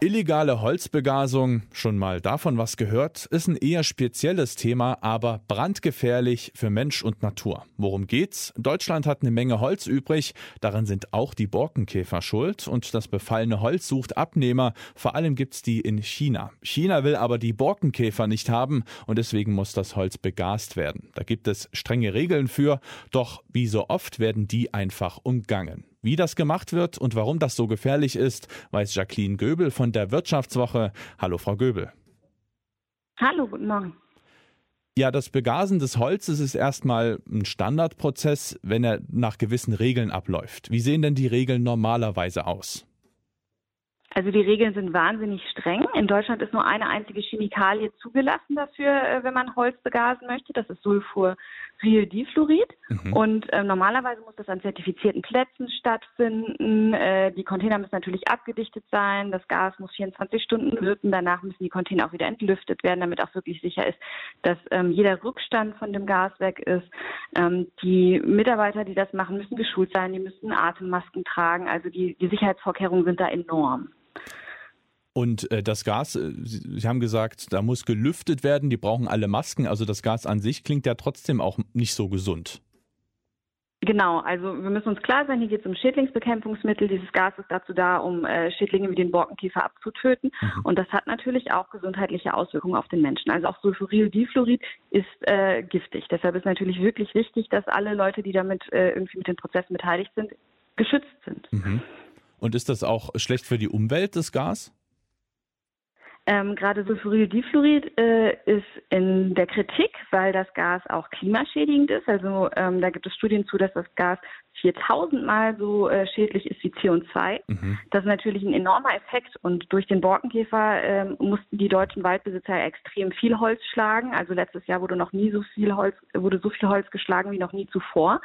Illegale Holzbegasung, schon mal davon was gehört, ist ein eher spezielles Thema, aber brandgefährlich für Mensch und Natur. Worum geht's? Deutschland hat eine Menge Holz übrig, daran sind auch die Borkenkäfer schuld und das befallene Holz sucht Abnehmer, vor allem gibt's die in China. China will aber die Borkenkäfer nicht haben und deswegen muss das Holz begast werden. Da gibt es strenge Regeln für, doch wie so oft werden die einfach umgangen. Wie das gemacht wird und warum das so gefährlich ist, weiß Jacqueline Göbel von der Wirtschaftswoche. Hallo, Frau Göbel. Hallo, guten Morgen. Ja, das Begasen des Holzes ist erstmal ein Standardprozess, wenn er nach gewissen Regeln abläuft. Wie sehen denn die Regeln normalerweise aus? Also die Regeln sind wahnsinnig streng. In Deutschland ist nur eine einzige Chemikalie zugelassen dafür, äh, wenn man Holz begasen möchte. Das ist Sulfurildifluorid. Mhm. Und äh, normalerweise muss das an zertifizierten Plätzen stattfinden. Äh, die Container müssen natürlich abgedichtet sein. Das Gas muss 24 Stunden wirken. Danach müssen die Container auch wieder entlüftet werden, damit auch wirklich sicher ist, dass ähm, jeder Rückstand von dem Gas weg ist. Ähm, die Mitarbeiter, die das machen, müssen geschult sein. Die müssen Atemmasken tragen. Also die, die Sicherheitsvorkehrungen sind da enorm. Und äh, das Gas, äh, Sie, haben gesagt, da muss gelüftet werden, die brauchen alle Masken. Also das Gas an sich klingt ja trotzdem auch nicht so gesund. Genau, also wir müssen uns klar sein, hier geht es um Schädlingsbekämpfungsmittel. Dieses Gas ist dazu da, um äh, Schädlinge wie den Borkenkäfer abzutöten. Mhm. Und das hat natürlich auch gesundheitliche Auswirkungen auf den Menschen. Also auch Sulfurildifluorid ist äh, giftig. Deshalb ist natürlich wirklich wichtig, dass alle Leute, die damit äh, irgendwie mit den Prozessen beteiligt sind, geschützt sind. Mhm. Und ist das auch schlecht für die Umwelt, das Gas? Ähm, Gerade Sulfurildifluorid äh, ist in der Kritik, weil das Gas auch klimaschädigend ist. Also ähm, da gibt es Studien zu, dass das Gas 4000 Mal so äh, schädlich ist wie CO2. Mhm. Das ist natürlich ein enormer Effekt. Und durch den Borkenkäfer äh, mussten die deutschen Waldbesitzer extrem viel Holz schlagen. Also letztes Jahr wurde noch nie so viel Holz, wurde so viel Holz geschlagen wie noch nie zuvor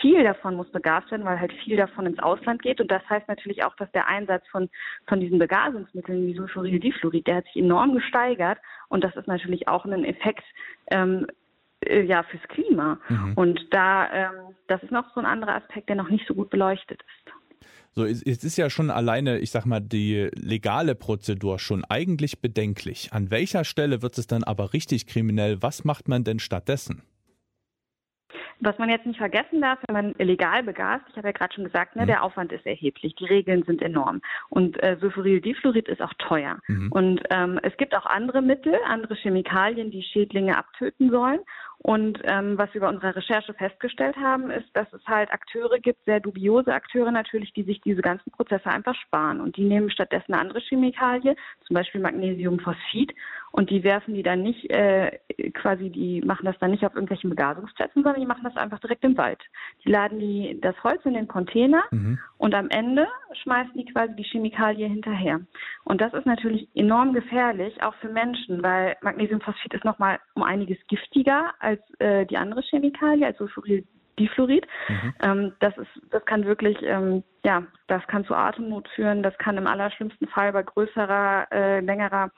viel davon muss begast werden, weil halt viel davon ins Ausland geht. Und das heißt natürlich auch, dass der Einsatz von, von diesen Begasungsmitteln wie Sulfurildifluorid, der hat sich enorm gesteigert. Und das ist natürlich auch ein Effekt, ähm, äh, ja, fürs Klima. Mhm. Und da, ähm, das ist noch so ein anderer Aspekt, der noch nicht so gut beleuchtet ist. So, es ist ja schon alleine, ich sag mal, die legale Prozedur schon eigentlich bedenklich. An welcher Stelle wird es dann aber richtig kriminell? Was macht man denn stattdessen? Was man jetzt nicht vergessen darf, wenn man illegal begast, ich habe ja gerade schon gesagt, ne, mhm. der Aufwand ist erheblich, die Regeln sind enorm und äh, Sulfurildifluorid ist auch teuer. Mhm. Und ähm, es gibt auch andere Mittel, andere Chemikalien, die Schädlinge abtöten sollen. Und ähm, was wir bei unserer Recherche festgestellt haben, ist, dass es halt Akteure gibt, sehr dubiose Akteure natürlich, die sich diese ganzen Prozesse einfach sparen. Und die nehmen stattdessen eine andere Chemikalie, zum Beispiel Magnesiumphosphid, und die werfen die dann nicht, äh, quasi, die machen das dann nicht auf irgendwelchen Begasungsplätzen, sondern die machen das einfach direkt im Wald. Die laden die, das Holz in den Container mhm. und am Ende schmeißen die quasi die Chemikalie hinterher. Und das ist natürlich enorm gefährlich, auch für Menschen, weil Magnesiumphosphid ist nochmal um einiges giftiger als äh, die andere Chemikalie, als Sulfurildifluorid. Mhm. Ähm, das ist, das kann wirklich, ähm, ja, das kann zu Atemnot führen. Das kann im allerschlimmsten Fall bei größerer, äh, längerer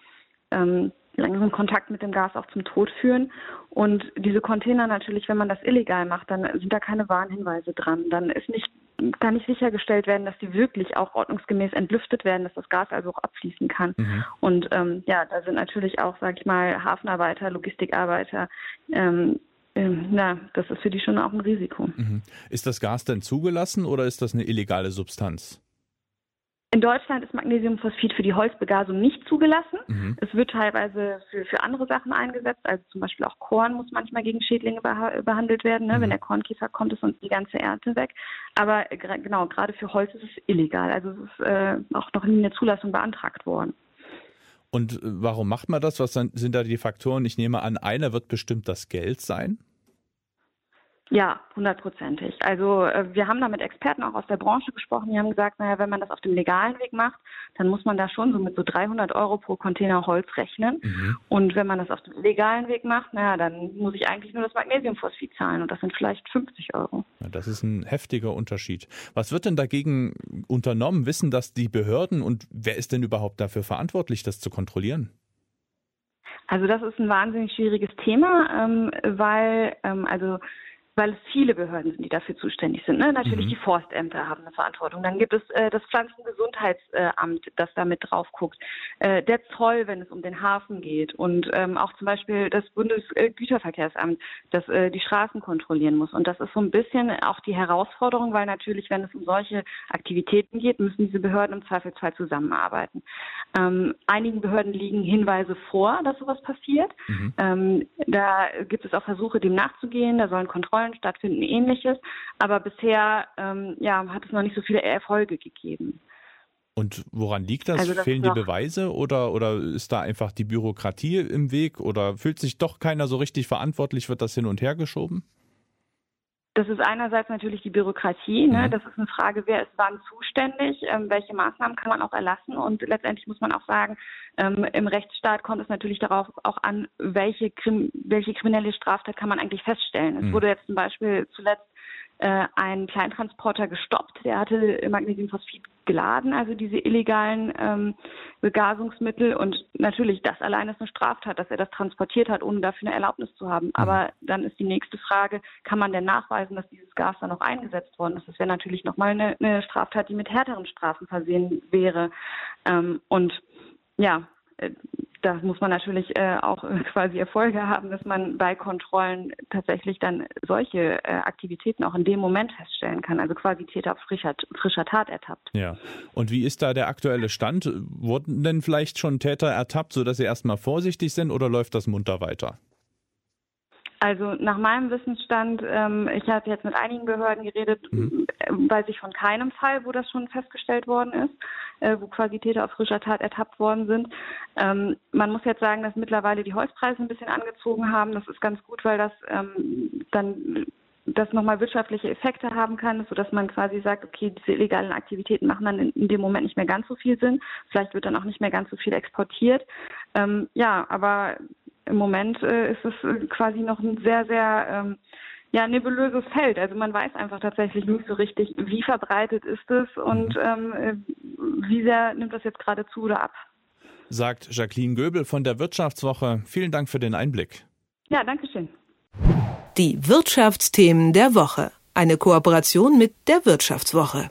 ähm, langeren Kontakt mit dem Gas auch zum Tod führen. Und diese Container natürlich, wenn man das illegal macht, dann sind da keine Warnhinweise dran. Dann ist nicht, kann nicht sichergestellt werden, dass die wirklich auch ordnungsgemäß entlüftet werden, dass das Gas also auch abfließen kann. Mhm. Und ähm, ja, da sind natürlich auch, sag ich mal, Hafenarbeiter, Logistikarbeiter, ähm, ähm, na, das ist für die schon auch ein Risiko. Mhm. Ist das Gas denn zugelassen oder ist das eine illegale Substanz? In Deutschland ist Magnesiumphosphid für die Holzbegasung nicht zugelassen. Mhm. Es wird teilweise für, für andere Sachen eingesetzt, also zum Beispiel auch Korn muss manchmal gegen Schädlinge beha behandelt werden. Ne? Mhm. Wenn der Kornkäfer kommt, ist uns die ganze Ernte weg. Aber genau, gerade für Holz ist es illegal. Also es ist äh, auch noch nie eine Zulassung beantragt worden. Und äh, warum macht man das? Was sind da die Faktoren? Ich nehme an, einer wird bestimmt das Geld sein. Ja, hundertprozentig. Also äh, wir haben da mit Experten auch aus der Branche gesprochen, die haben gesagt, naja, wenn man das auf dem legalen Weg macht, dann muss man da schon so mit so 300 Euro pro Container Holz rechnen. Mhm. Und wenn man das auf dem illegalen Weg macht, naja, dann muss ich eigentlich nur das Magnesiumphosphid zahlen und das sind vielleicht 50 Euro. Ja, das ist ein heftiger Unterschied. Was wird denn dagegen unternommen? Wissen das die Behörden und wer ist denn überhaupt dafür verantwortlich, das zu kontrollieren? Also das ist ein wahnsinnig schwieriges Thema, ähm, weil ähm, also weil es viele Behörden sind, die dafür zuständig sind. Ne? Natürlich mhm. die Forstämter haben eine Verantwortung. Dann gibt es äh, das Pflanzengesundheitsamt, das da mit drauf guckt. Äh, der Zoll, wenn es um den Hafen geht. Und ähm, auch zum Beispiel das Bundesgüterverkehrsamt, das äh, die Straßen kontrollieren muss. Und das ist so ein bisschen auch die Herausforderung, weil natürlich, wenn es um solche Aktivitäten geht, müssen diese Behörden im Zweifelsfall zusammenarbeiten. Ähm, einigen Behörden liegen Hinweise vor, dass sowas passiert. Mhm. Ähm, da gibt es auch Versuche, dem nachzugehen. Da sollen Kontrollen stattfinden, ähnliches. Aber bisher ähm, ja, hat es noch nicht so viele Erfolge gegeben. Und woran liegt das? Also das Fehlen die Beweise oder, oder ist da einfach die Bürokratie im Weg oder fühlt sich doch keiner so richtig verantwortlich? Wird das hin und her geschoben? Das ist einerseits natürlich die Bürokratie. Ne? Mhm. Das ist eine Frage, wer ist wann zuständig, ähm, welche Maßnahmen kann man auch erlassen. Und letztendlich muss man auch sagen, ähm, im Rechtsstaat kommt es natürlich darauf auch an, welche, Krim welche kriminelle Straftat kann man eigentlich feststellen. Mhm. Es wurde jetzt zum Beispiel zuletzt äh, ein Kleintransporter gestoppt. Der hatte Magnesiumphosphid geladen, also diese illegalen ähm, Begasungsmittel. Und natürlich, das allein ist eine Straftat, dass er das transportiert hat, ohne dafür eine Erlaubnis zu haben. Mhm. Aber dann ist die nächste Frage, kann man denn nachweisen, dass dieses Gas dann auch eingesetzt worden ist? Das wäre natürlich nochmal eine, eine Straftat, die mit härteren Strafen versehen wäre. Ähm, und ja, äh, da muss man natürlich äh, auch äh, quasi Erfolge haben, dass man bei Kontrollen tatsächlich dann solche äh, Aktivitäten auch in dem Moment feststellen kann. Also quasi Täter auf frischer, frischer Tat ertappt. Ja. Und wie ist da der aktuelle Stand? Wurden denn vielleicht schon Täter ertappt, sodass sie erstmal vorsichtig sind oder läuft das munter weiter? Also nach meinem Wissensstand, ähm, ich habe jetzt mit einigen Behörden geredet, mhm. Äh, weiß ich von keinem Fall, wo das schon festgestellt worden ist, äh, wo quasi Täter auf frischer Tat ertappt worden sind. Ähm, man muss jetzt sagen, dass mittlerweile die Holzpreise ein bisschen angezogen haben. Das ist ganz gut, weil das ähm, dann das nochmal wirtschaftliche Effekte haben kann, sodass man quasi sagt, okay, diese illegalen Aktivitäten machen dann in, in, dem Moment nicht mehr ganz so viel Sinn. Vielleicht wird dann auch nicht mehr ganz so viel exportiert. Ähm, ja, aber im Moment äh, ist es äh, quasi noch ein sehr, sehr ähm, ja, nebulöses Feld. Also man weiß einfach tatsächlich nicht so richtig, wie verbreitet ist es und mhm. ähm, äh, wie sehr nimmt das jetzt gerade zu oder ab. Sagt Jacqueline Göbel von der Wirtschaftswoche. Vielen Dank für den Einblick. Ja, danke schön. Die Wirtschaftsthemen der Woche. Eine Kooperation mit der Wirtschaftswoche.